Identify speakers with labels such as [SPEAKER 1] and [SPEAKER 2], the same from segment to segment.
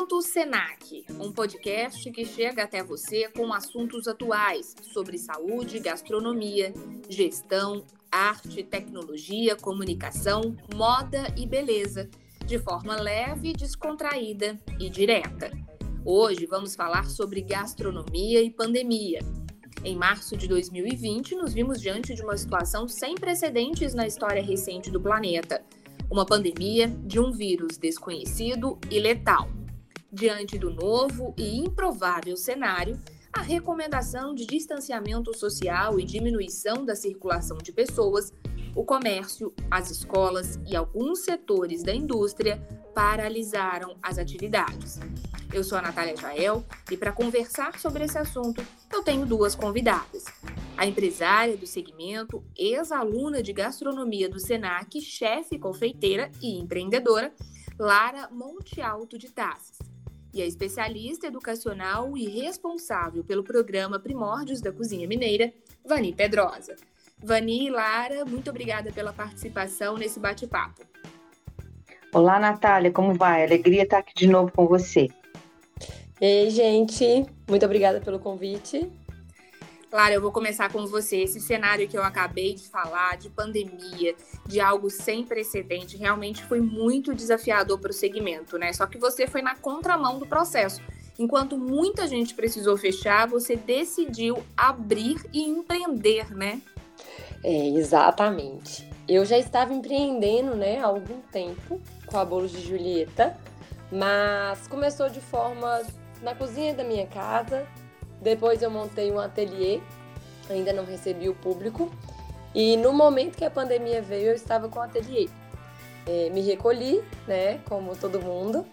[SPEAKER 1] Momento Senac, um podcast que chega até você com assuntos atuais sobre saúde, gastronomia, gestão, arte, tecnologia, comunicação, moda e beleza, de forma leve, descontraída e direta. Hoje vamos falar sobre gastronomia e pandemia. Em março de 2020, nos vimos diante de uma situação sem precedentes na história recente do planeta uma pandemia de um vírus desconhecido e letal. Diante do novo e improvável cenário, a recomendação de distanciamento social e diminuição da circulação de pessoas, o comércio, as escolas e alguns setores da indústria paralisaram as atividades. Eu sou a Natália Jael e para conversar sobre esse assunto, eu tenho duas convidadas. A empresária do segmento, ex-aluna de gastronomia do SENAC, chefe confeiteira e empreendedora, Lara Monte Alto de Tassis. E a especialista educacional e responsável pelo programa Primórdios da Cozinha Mineira, Vani Pedrosa. Vani e Lara, muito obrigada pela participação nesse bate-papo.
[SPEAKER 2] Olá, Natália, como vai? Alegria estar aqui de novo com você.
[SPEAKER 3] Ei, gente, muito obrigada pelo convite.
[SPEAKER 1] Clara, eu vou começar com você. Esse cenário que eu acabei de falar, de pandemia, de algo sem precedente, realmente foi muito desafiador para o segmento, né? Só que você foi na contramão do processo. Enquanto muita gente precisou fechar, você decidiu abrir e empreender, né?
[SPEAKER 3] É, exatamente. Eu já estava empreendendo, né, há algum tempo com a Bolos de Julieta, mas começou de forma na cozinha da minha casa. Depois eu montei um ateliê, ainda não recebi o público. E no momento que a pandemia veio, eu estava com o ateliê. É, me recolhi, né, como todo mundo.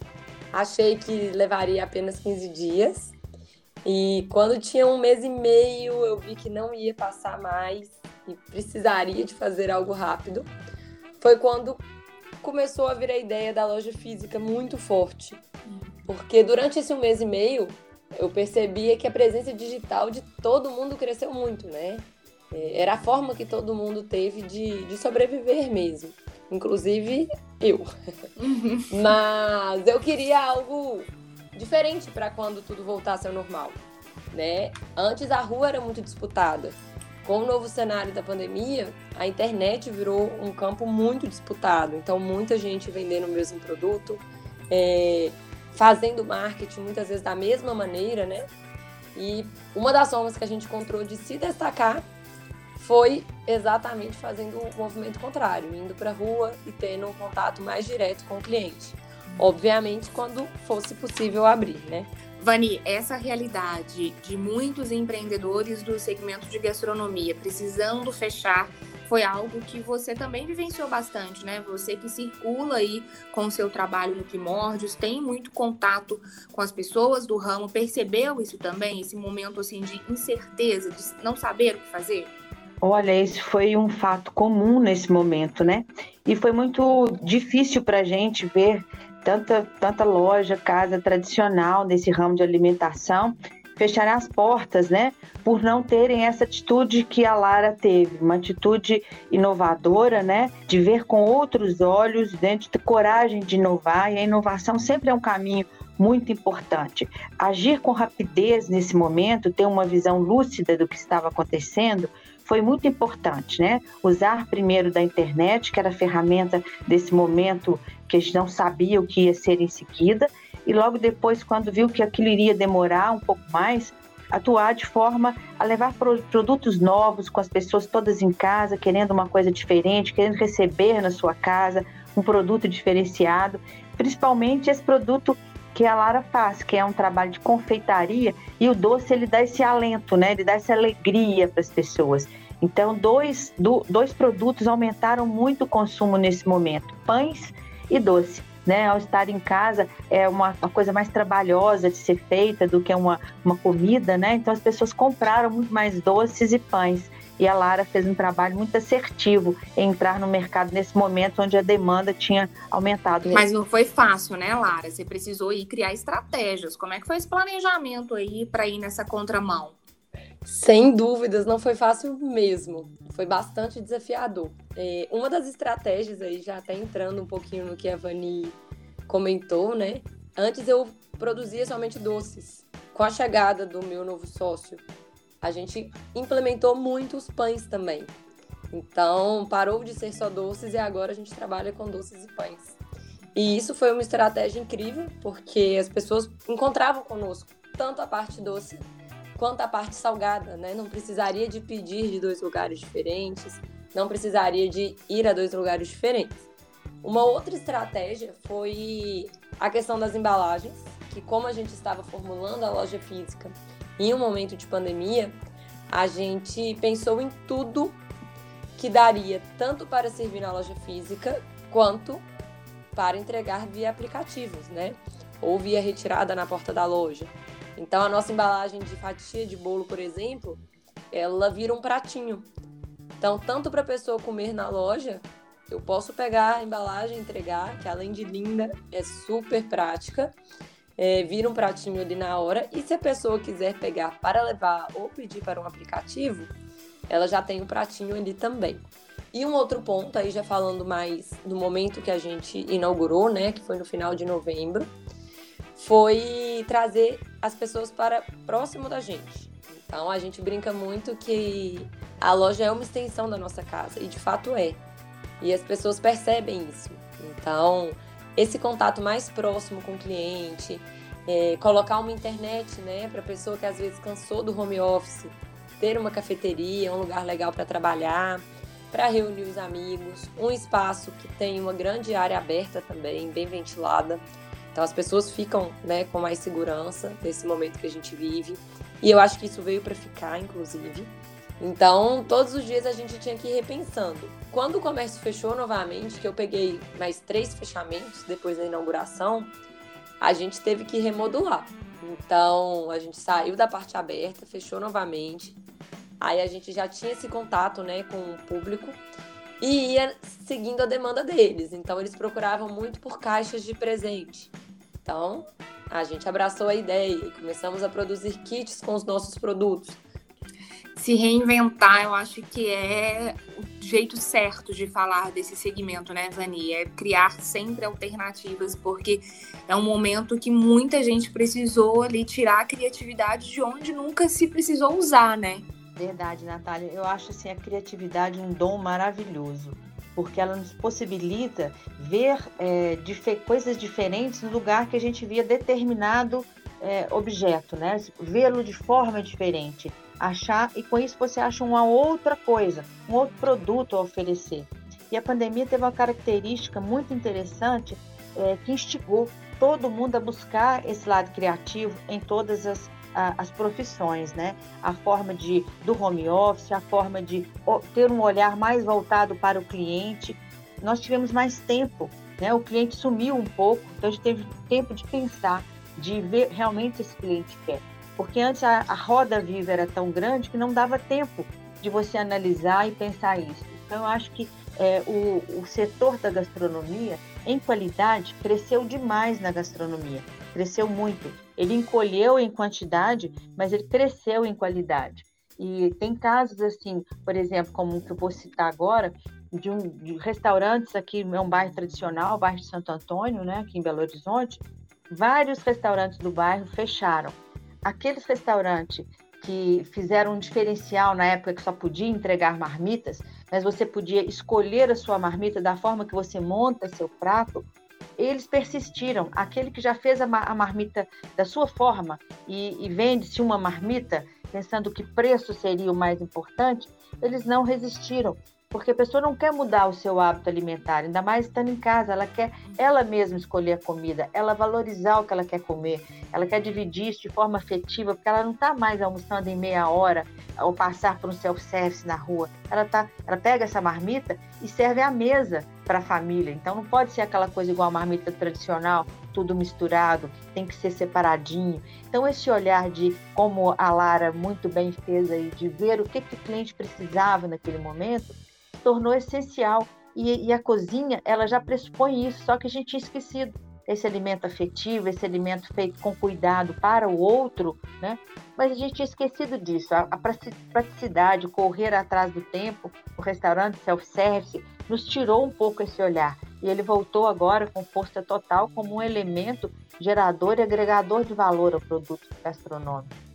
[SPEAKER 3] Achei que levaria apenas 15 dias. E quando tinha um mês e meio, eu vi que não ia passar mais e precisaria de fazer algo rápido. Foi quando começou a vir a ideia da loja física muito forte. Porque durante esse um mês e meio, eu percebia que a presença digital de todo mundo cresceu muito, né? É, era a forma que todo mundo teve de, de sobreviver mesmo. Inclusive eu. Uhum. Mas eu queria algo diferente para quando tudo voltasse ao normal. Né? Antes a rua era muito disputada. Com o novo cenário da pandemia, a internet virou um campo muito disputado. Então, muita gente vendendo o mesmo produto, é, fazendo marketing muitas vezes da mesma maneira, né? E uma das formas que a gente encontrou de se destacar foi exatamente fazendo o movimento contrário, indo para a rua e tendo um contato mais direto com o cliente. Obviamente, quando fosse possível abrir, né?
[SPEAKER 1] Vani, essa realidade de muitos empreendedores do segmento de gastronomia precisando fechar foi algo que você também vivenciou bastante, né? Você que circula aí com o seu trabalho no Primórdios, tem muito contato com as pessoas do ramo, percebeu isso também, esse momento assim de incerteza, de não saber o que fazer?
[SPEAKER 2] Olha, esse foi um fato comum nesse momento, né? E foi muito difícil para a gente ver tanta, tanta loja, casa tradicional nesse ramo de alimentação fecharem as portas, né? Por não terem essa atitude que a Lara teve, uma atitude inovadora, né? De ver com outros olhos, né? de ter coragem de inovar, e a inovação sempre é um caminho muito importante. Agir com rapidez nesse momento, ter uma visão lúcida do que estava acontecendo, foi muito importante, né? Usar primeiro da internet, que era a ferramenta desse momento que a gente não sabia o que ia ser em seguida, e logo depois, quando viu que aquilo iria demorar um pouco mais, atuar de forma a levar produtos novos com as pessoas todas em casa, querendo uma coisa diferente, querendo receber na sua casa um produto diferenciado, principalmente esse produto que a Lara faz, que é um trabalho de confeitaria e o doce ele dá esse alento, né? Ele dá essa alegria para as pessoas. Então, dois, do, dois produtos aumentaram muito o consumo nesse momento: pães e doce né? Ao estar em casa é uma, uma coisa mais trabalhosa de ser feita do que uma, uma comida, né? Então as pessoas compraram muito mais doces e pães. E a Lara fez um trabalho muito assertivo em entrar no mercado nesse momento onde a demanda tinha aumentado.
[SPEAKER 1] Mas não foi fácil, né, Lara? Você precisou ir criar estratégias. Como é que foi esse planejamento aí para ir nessa contramão?
[SPEAKER 3] Sem dúvidas, não foi fácil mesmo. Foi bastante desafiador. É, uma das estratégias aí, já até entrando um pouquinho no que a Vani comentou, né? Antes eu produzia somente doces. Com a chegada do meu novo sócio, a gente implementou muitos pães também. Então, parou de ser só doces e agora a gente trabalha com doces e pães. E isso foi uma estratégia incrível, porque as pessoas encontravam conosco tanto a parte doce quanto a parte salgada, né? Não precisaria de pedir de dois lugares diferentes, não precisaria de ir a dois lugares diferentes. Uma outra estratégia foi a questão das embalagens, que como a gente estava formulando a loja física em um momento de pandemia, a gente pensou em tudo que daria tanto para servir na loja física quanto para entregar via aplicativos, né? Ou via retirada na porta da loja. Então a nossa embalagem de fatia de bolo, por exemplo, ela vira um pratinho. Então, tanto para a pessoa comer na loja, eu posso pegar a embalagem e entregar, que além de linda, é super prática. É, vira um pratinho ali na hora. E se a pessoa quiser pegar para levar ou pedir para um aplicativo, ela já tem o um pratinho ali também. E um outro ponto, aí já falando mais do momento que a gente inaugurou, né, que foi no final de novembro, foi trazer as pessoas para próximo da gente. Então a gente brinca muito que a loja é uma extensão da nossa casa, e de fato é. E as pessoas percebem isso. Então, esse contato mais próximo com o cliente, é, colocar uma internet, né, para a pessoa que às vezes cansou do home office, ter uma cafeteria, um lugar legal para trabalhar, para reunir os amigos, um espaço que tem uma grande área aberta também, bem ventilada. Então as pessoas ficam, né, com mais segurança nesse momento que a gente vive. E eu acho que isso veio para ficar, inclusive. Então, todos os dias a gente tinha que ir repensando. Quando o comércio fechou novamente, que eu peguei mais três fechamentos depois da inauguração, a gente teve que remodular. Então, a gente saiu da parte aberta, fechou novamente. Aí a gente já tinha esse contato, né, com o público e ia seguindo a demanda deles. Então, eles procuravam muito por caixas de presente. Então, a gente abraçou a ideia e começamos a produzir kits com os nossos produtos
[SPEAKER 1] se reinventar, eu acho que é o jeito certo de falar desse segmento, né, Vani? É criar sempre alternativas, porque é um momento que muita gente precisou ali tirar a criatividade de onde nunca se precisou usar, né?
[SPEAKER 2] Verdade, Natália. Eu acho assim a criatividade um dom maravilhoso, porque ela nos possibilita ver é, coisas diferentes no lugar que a gente via determinado é, objeto, né? Vê-lo de forma diferente achar e com isso você acha uma outra coisa, um outro produto a oferecer. E a pandemia teve uma característica muito interessante é, que instigou todo mundo a buscar esse lado criativo em todas as, a, as profissões, né? A forma de do home office, a forma de ter um olhar mais voltado para o cliente. Nós tivemos mais tempo, né? O cliente sumiu um pouco, então a gente teve tempo de pensar, de ver realmente esse cliente quer porque antes a, a roda viva era tão grande que não dava tempo de você analisar e pensar isso. Então, eu acho que é, o, o setor da gastronomia, em qualidade, cresceu demais na gastronomia, cresceu muito. Ele encolheu em quantidade, mas ele cresceu em qualidade. E tem casos assim, por exemplo, como o que eu vou citar agora, de, um, de restaurantes aqui, é um bairro tradicional, o bairro de Santo Antônio, né, aqui em Belo Horizonte, vários restaurantes do bairro fecharam aqueles restaurantes que fizeram um diferencial na época que só podia entregar marmitas, mas você podia escolher a sua marmita da forma que você monta seu prato, eles persistiram. Aquele que já fez a, marmita da sua forma e, e vende-se uma marmita, pensando que preço seria o mais importante, eles não resistiram porque a pessoa não quer mudar o seu hábito alimentar, ainda mais estando em casa, ela quer ela mesma escolher a comida, ela valorizar o que ela quer comer, ela quer dividir isso de forma afetiva, porque ela não está mais almoçando em meia hora ou passar por um self-service na rua. Ela, tá, ela pega essa marmita e serve à mesa para a família. Então não pode ser aquela coisa igual a marmita tradicional, tudo misturado, tem que ser separadinho. Então esse olhar de como a Lara muito bem fez aí, de ver o que, que o cliente precisava naquele momento, tornou essencial. E, e, a cozinha, ela já pressupõe isso, só que a gente tinha esquecido. Esse alimento afetivo, esse alimento feito com cuidado para o outro, né? Mas a gente tinha esquecido disso. A, a praticidade, correr atrás do tempo, o restaurante self-service, nos tirou um pouco esse olhar. e ele voltou agora com força total como um elemento gerador e agregador de valor ao produto gastronômico.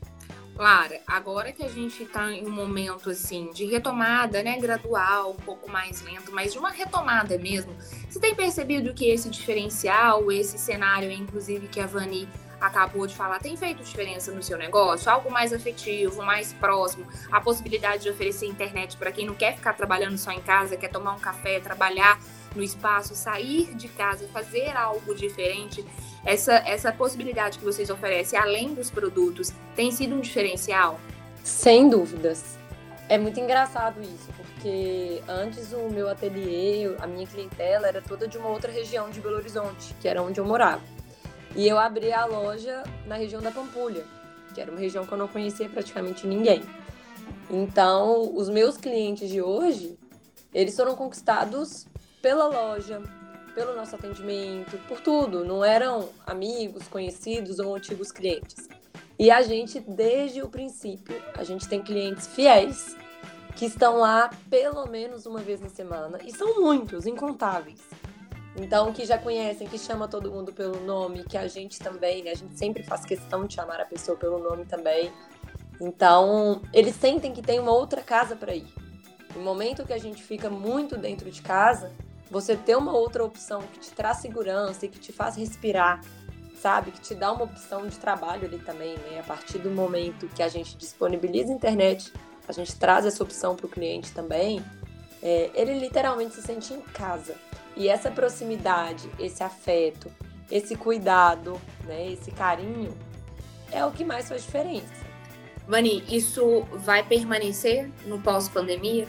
[SPEAKER 1] Clara, agora que a gente está em um momento assim de retomada, né, gradual, um pouco mais lento, mas de uma retomada mesmo, você tem percebido que esse diferencial, esse cenário, inclusive que a Vani acabou de falar, tem feito diferença no seu negócio? Algo mais afetivo, mais próximo, a possibilidade de oferecer internet para quem não quer ficar trabalhando só em casa, quer tomar um café, trabalhar no espaço, sair de casa, fazer algo diferente. Essa, essa possibilidade que vocês oferecem, além dos produtos, tem sido um diferencial?
[SPEAKER 3] Sem dúvidas. É muito engraçado isso, porque antes o meu ateliê, a minha clientela era toda de uma outra região de Belo Horizonte, que era onde eu morava. E eu abri a loja na região da Pampulha, que era uma região que eu não conhecia praticamente ninguém. Então, os meus clientes de hoje, eles foram conquistados pela loja, pelo nosso atendimento, por tudo. Não eram amigos, conhecidos ou antigos clientes. E a gente, desde o princípio, a gente tem clientes fiéis que estão lá pelo menos uma vez na semana. E são muitos, incontáveis. Então, que já conhecem, que chama todo mundo pelo nome, que a gente também, né? A gente sempre faz questão de chamar a pessoa pelo nome também. Então, eles sentem que tem uma outra casa para ir. No momento que a gente fica muito dentro de casa, você ter uma outra opção que te traz segurança e que te faz respirar, sabe? Que te dá uma opção de trabalho ali também, né? A partir do momento que a gente disponibiliza a internet, a gente traz essa opção para o cliente também, é, ele literalmente se sente em casa. E essa proximidade, esse afeto, esse cuidado, né, esse carinho, é o que mais faz diferença.
[SPEAKER 1] Vani, isso vai permanecer no pós-pandemia?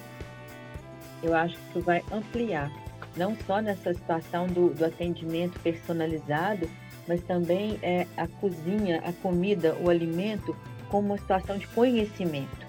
[SPEAKER 2] Eu acho que isso vai ampliar, não só nessa situação do, do atendimento personalizado, mas também é, a cozinha, a comida, o alimento como uma situação de conhecimento.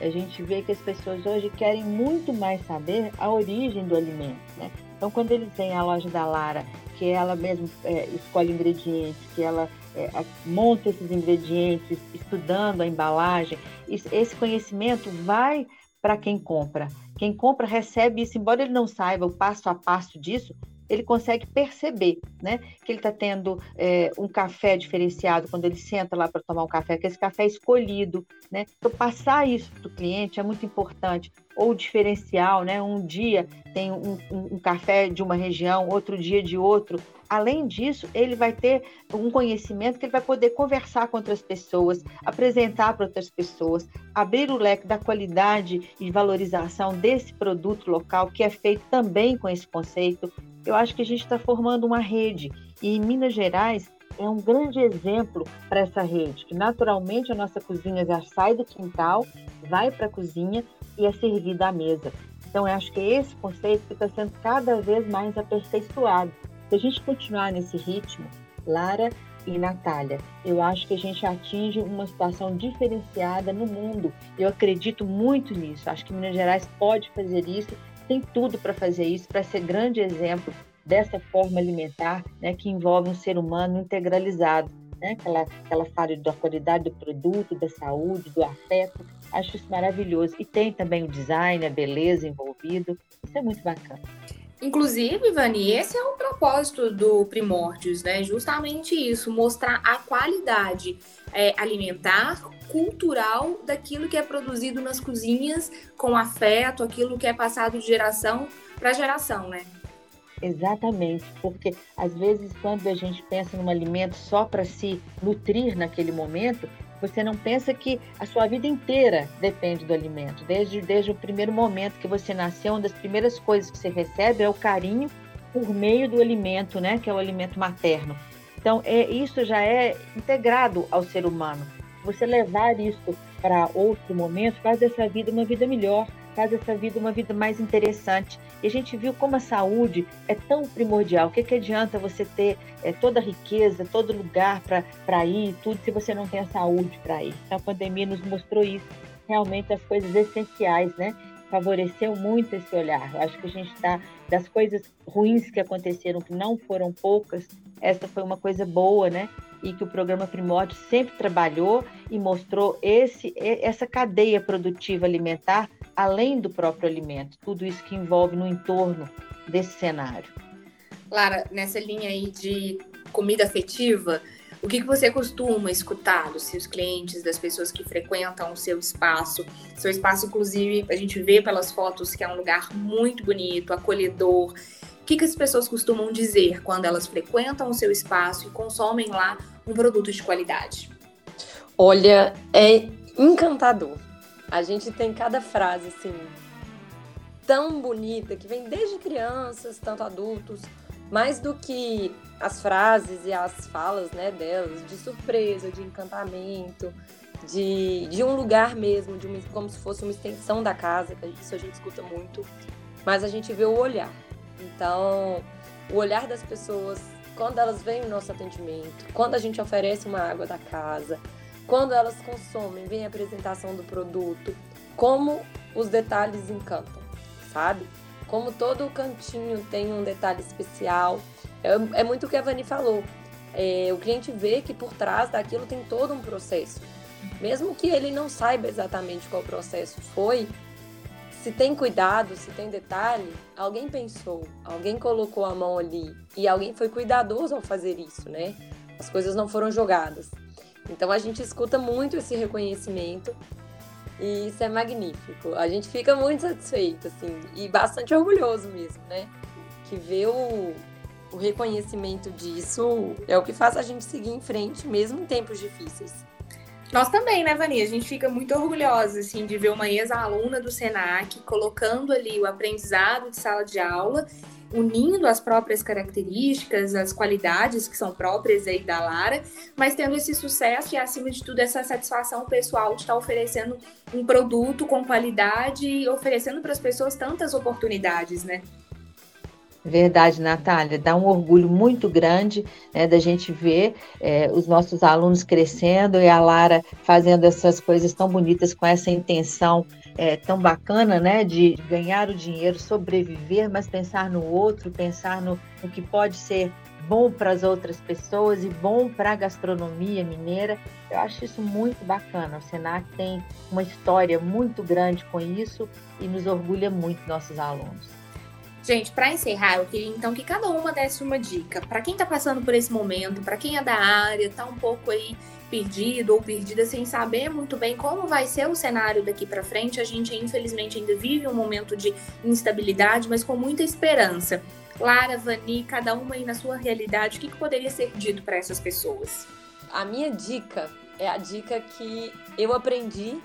[SPEAKER 2] A gente vê que as pessoas hoje querem muito mais saber a origem do alimento, né? Então, quando eles vêm à loja da Lara, que ela mesmo é, escolhe ingredientes, que ela é, monta esses ingredientes, estudando a embalagem, esse conhecimento vai para quem compra. Quem compra recebe isso, embora ele não saiba o passo a passo disso, ele consegue perceber, né? Que ele está tendo é, um café diferenciado quando ele senta lá para tomar um café, que esse café é escolhido, né? Então, passar isso para o cliente é muito importante. Ou diferencial, né? Um dia tem um, um, um café de uma região, outro dia de outro. Além disso, ele vai ter um conhecimento que ele vai poder conversar com outras pessoas, apresentar para outras pessoas, abrir o leque da qualidade e valorização desse produto local, que é feito também com esse conceito eu acho que a gente está formando uma rede. E em Minas Gerais é um grande exemplo para essa rede, que naturalmente a nossa cozinha já sai do quintal, vai para a cozinha e é servida à mesa. Então, eu acho que é esse conceito está sendo cada vez mais aperfeiçoado. Se a gente continuar nesse ritmo, Lara e Natália, eu acho que a gente atinge uma situação diferenciada no mundo. Eu acredito muito nisso. Acho que Minas Gerais pode fazer isso tem tudo para fazer isso, para ser grande exemplo dessa forma alimentar, né, que envolve um ser humano integralizado, né, aquela, aquela fala da qualidade do produto, da saúde, do afeto. Acho isso maravilhoso. E tem também o design, a beleza envolvido. Isso é muito bacana.
[SPEAKER 1] Inclusive, Vani, esse é o propósito do Primórdios, né? Justamente isso, mostrar a qualidade é, alimentar, cultural daquilo que é produzido nas cozinhas com afeto, aquilo que é passado de geração para geração, né?
[SPEAKER 2] Exatamente, porque às vezes quando a gente pensa num alimento só para se nutrir naquele momento, você não pensa que a sua vida inteira depende do alimento. Desde, desde o primeiro momento que você nasceu, uma das primeiras coisas que você recebe é o carinho por meio do alimento, né? Que é o alimento materno. Então, é, isso já é integrado ao ser humano. Você levar isso para outro momento faz dessa vida uma vida melhor, faz dessa vida uma vida mais interessante. E a gente viu como a saúde é tão primordial. O que, que adianta você ter é, toda a riqueza, todo lugar para ir, tudo, se você não tem a saúde para ir? A pandemia nos mostrou isso, realmente as coisas essenciais, né? Favoreceu muito esse olhar. Eu acho que a gente está, das coisas ruins que aconteceram, que não foram poucas, essa foi uma coisa boa, né? E que o programa Primórdio sempre trabalhou e mostrou esse, essa cadeia produtiva alimentar além do próprio alimento, tudo isso que envolve no entorno desse cenário.
[SPEAKER 1] Lara, nessa linha aí de comida afetiva, o que, que você costuma escutar dos seus clientes, das pessoas que frequentam o seu espaço? Seu espaço, inclusive, a gente vê pelas fotos que é um lugar muito bonito, acolhedor. O que, que as pessoas costumam dizer quando elas frequentam o seu espaço e consomem lá um produto de qualidade?
[SPEAKER 3] Olha, é encantador. A gente tem cada frase assim tão bonita que vem desde crianças, tanto adultos, mais do que as frases e as falas né, delas, de surpresa, de encantamento, de, de um lugar mesmo, de uma, como se fosse uma extensão da casa, que isso a gente escuta muito, mas a gente vê o olhar. Então, o olhar das pessoas, quando elas veem o nosso atendimento, quando a gente oferece uma água da casa, quando elas consomem, vem a apresentação do produto, como os detalhes encantam, sabe? Como todo cantinho tem um detalhe especial. É, é muito o que a Vani falou. É, o cliente vê que por trás daquilo tem todo um processo. Mesmo que ele não saiba exatamente qual processo foi, se tem cuidado, se tem detalhe, alguém pensou, alguém colocou a mão ali e alguém foi cuidadoso ao fazer isso, né? As coisas não foram jogadas. Então a gente escuta muito esse reconhecimento e isso é magnífico. A gente fica muito satisfeito, assim, e bastante orgulhoso mesmo, né? Que ver o, o reconhecimento disso é o que faz a gente seguir em frente, mesmo em tempos difíceis.
[SPEAKER 1] Nós também, né, Vani? A gente fica muito orgulhosa, assim, de ver uma ex-aluna do SENAC colocando ali o aprendizado de sala de aula unindo as próprias características, as qualidades que são próprias aí da Lara, mas tendo esse sucesso e, acima de tudo, essa satisfação pessoal de estar oferecendo um produto com qualidade e oferecendo para as pessoas tantas oportunidades, né?
[SPEAKER 2] Verdade, Natália, dá um orgulho muito grande né, da gente ver é, os nossos alunos crescendo e a Lara fazendo essas coisas tão bonitas com essa intenção é, tão bacana, né, de ganhar o dinheiro, sobreviver, mas pensar no outro, pensar no, no que pode ser bom para as outras pessoas e bom para a gastronomia mineira. Eu acho isso muito bacana. O Senac tem uma história muito grande com isso e nos orgulha muito nossos alunos.
[SPEAKER 1] Gente, para encerrar, eu queria então que cada uma desse uma dica. Para quem está passando por esse momento, para quem é da área, está um pouco aí perdido ou perdida sem saber muito bem como vai ser o cenário daqui para frente. A gente, infelizmente, ainda vive um momento de instabilidade, mas com muita esperança. Lara, Vani, cada uma aí na sua realidade, o que, que poderia ser dito para essas pessoas?
[SPEAKER 3] A minha dica é a dica que eu aprendi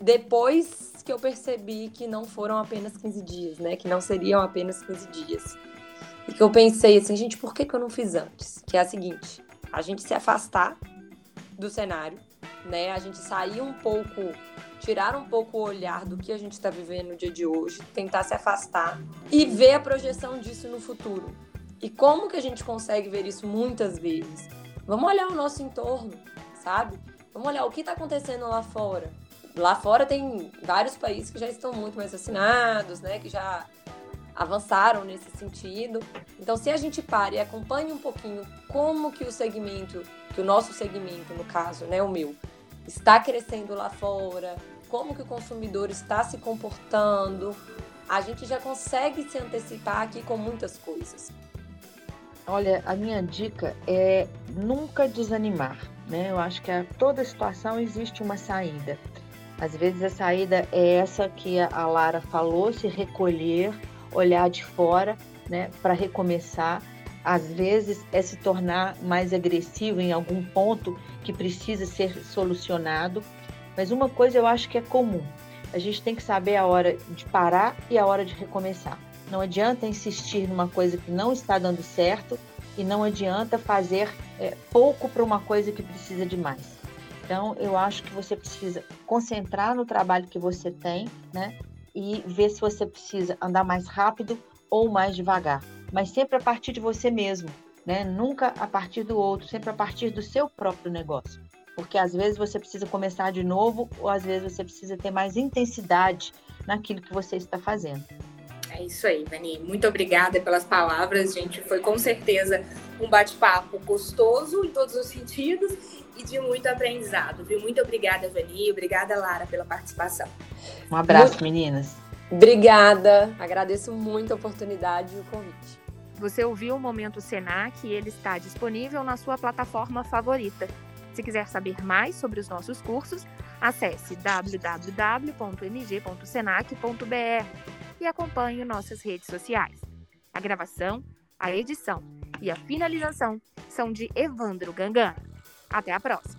[SPEAKER 3] depois que eu percebi que não foram apenas 15 dias, né? Que não seriam apenas 15 dias. E que eu pensei assim, gente, por que, que eu não fiz antes? Que é a seguinte: a gente se afastar do cenário, né? A gente sair um pouco, tirar um pouco o olhar do que a gente está vivendo no dia de hoje, tentar se afastar e ver a projeção disso no futuro. E como que a gente consegue ver isso muitas vezes? Vamos olhar o nosso entorno, sabe? Vamos olhar o que está acontecendo lá fora. Lá fora tem vários países que já estão muito mais vacinados, né? Que já avançaram nesse sentido. Então, se a gente para e acompanha um pouquinho como que o segmento, que o nosso segmento, no caso, né, o meu, está crescendo lá fora, como que o consumidor está se comportando, a gente já consegue se antecipar aqui com muitas coisas.
[SPEAKER 2] Olha, a minha dica é nunca desanimar, né? Eu acho que a toda situação existe uma saída. Às vezes a saída é essa que a Lara falou, se recolher, olhar de fora, né, para recomeçar. Às vezes é se tornar mais agressivo em algum ponto que precisa ser solucionado. Mas uma coisa eu acho que é comum: a gente tem que saber a hora de parar e a hora de recomeçar. Não adianta insistir numa coisa que não está dando certo e não adianta fazer é, pouco para uma coisa que precisa de mais. Então, eu acho que você precisa concentrar no trabalho que você tem, né? e ver se você precisa andar mais rápido ou mais devagar, mas sempre a partir de você mesmo, né? Nunca a partir do outro, sempre a partir do seu próprio negócio. Porque às vezes você precisa começar de novo ou às vezes você precisa ter mais intensidade naquilo que você está fazendo.
[SPEAKER 1] É isso aí, Dani. Muito obrigada pelas palavras, gente. Foi com certeza um bate-papo gostoso em todos os sentidos e de muito aprendizado, viu? Muito obrigada, Vani. Obrigada, Lara, pela participação.
[SPEAKER 2] Um abraço, muito... meninas.
[SPEAKER 3] Obrigada. Agradeço muito a oportunidade e o convite.
[SPEAKER 1] Você ouviu o Momento Senac e ele está disponível na sua plataforma favorita. Se quiser saber mais sobre os nossos cursos, acesse www.mg.senac.br e acompanhe nossas redes sociais. A gravação, a edição e a finalização são de Evandro Gangan. Até a próxima!